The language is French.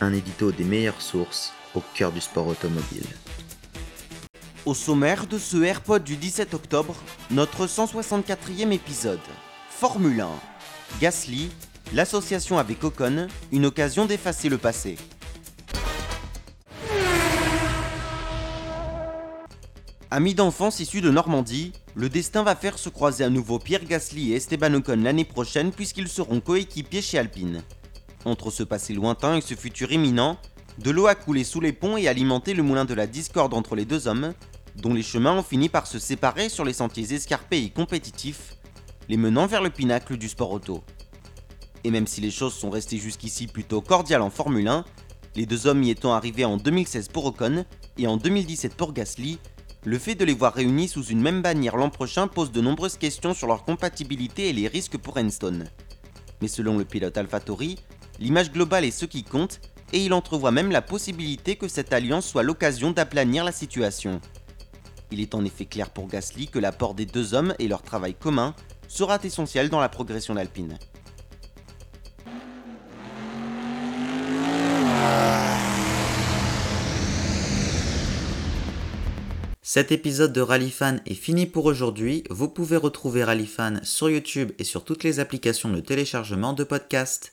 Un édito des meilleures sources au cœur du sport automobile. Au sommaire de ce AirPod du 17 octobre, notre 164e épisode. Formule 1. Gasly, l'association avec Ocon, une occasion d'effacer le passé. Amis d'enfance issus de Normandie, le destin va faire se croiser à nouveau Pierre Gasly et Esteban Ocon l'année prochaine puisqu'ils seront coéquipiers chez Alpine. Entre ce passé lointain et ce futur imminent, de l'eau a coulé sous les ponts et alimenté le moulin de la discorde entre les deux hommes, dont les chemins ont fini par se séparer sur les sentiers escarpés et compétitifs, les menant vers le pinacle du sport auto. Et même si les choses sont restées jusqu'ici plutôt cordiales en Formule 1, les deux hommes y étant arrivés en 2016 pour Ocon et en 2017 pour Gasly, le fait de les voir réunis sous une même bannière l'an prochain pose de nombreuses questions sur leur compatibilité et les risques pour Enstone. Mais selon le pilote AlphaTauri, l'image globale est ce qui compte et il entrevoit même la possibilité que cette alliance soit l'occasion d'aplanir la situation. Il est en effet clair pour Gasly que l'apport des deux hommes et leur travail commun sera essentiel dans la progression d'Alpine. Cet épisode de Rallyfan est fini pour aujourd'hui. Vous pouvez retrouver Rallyfan sur YouTube et sur toutes les applications de téléchargement de podcasts.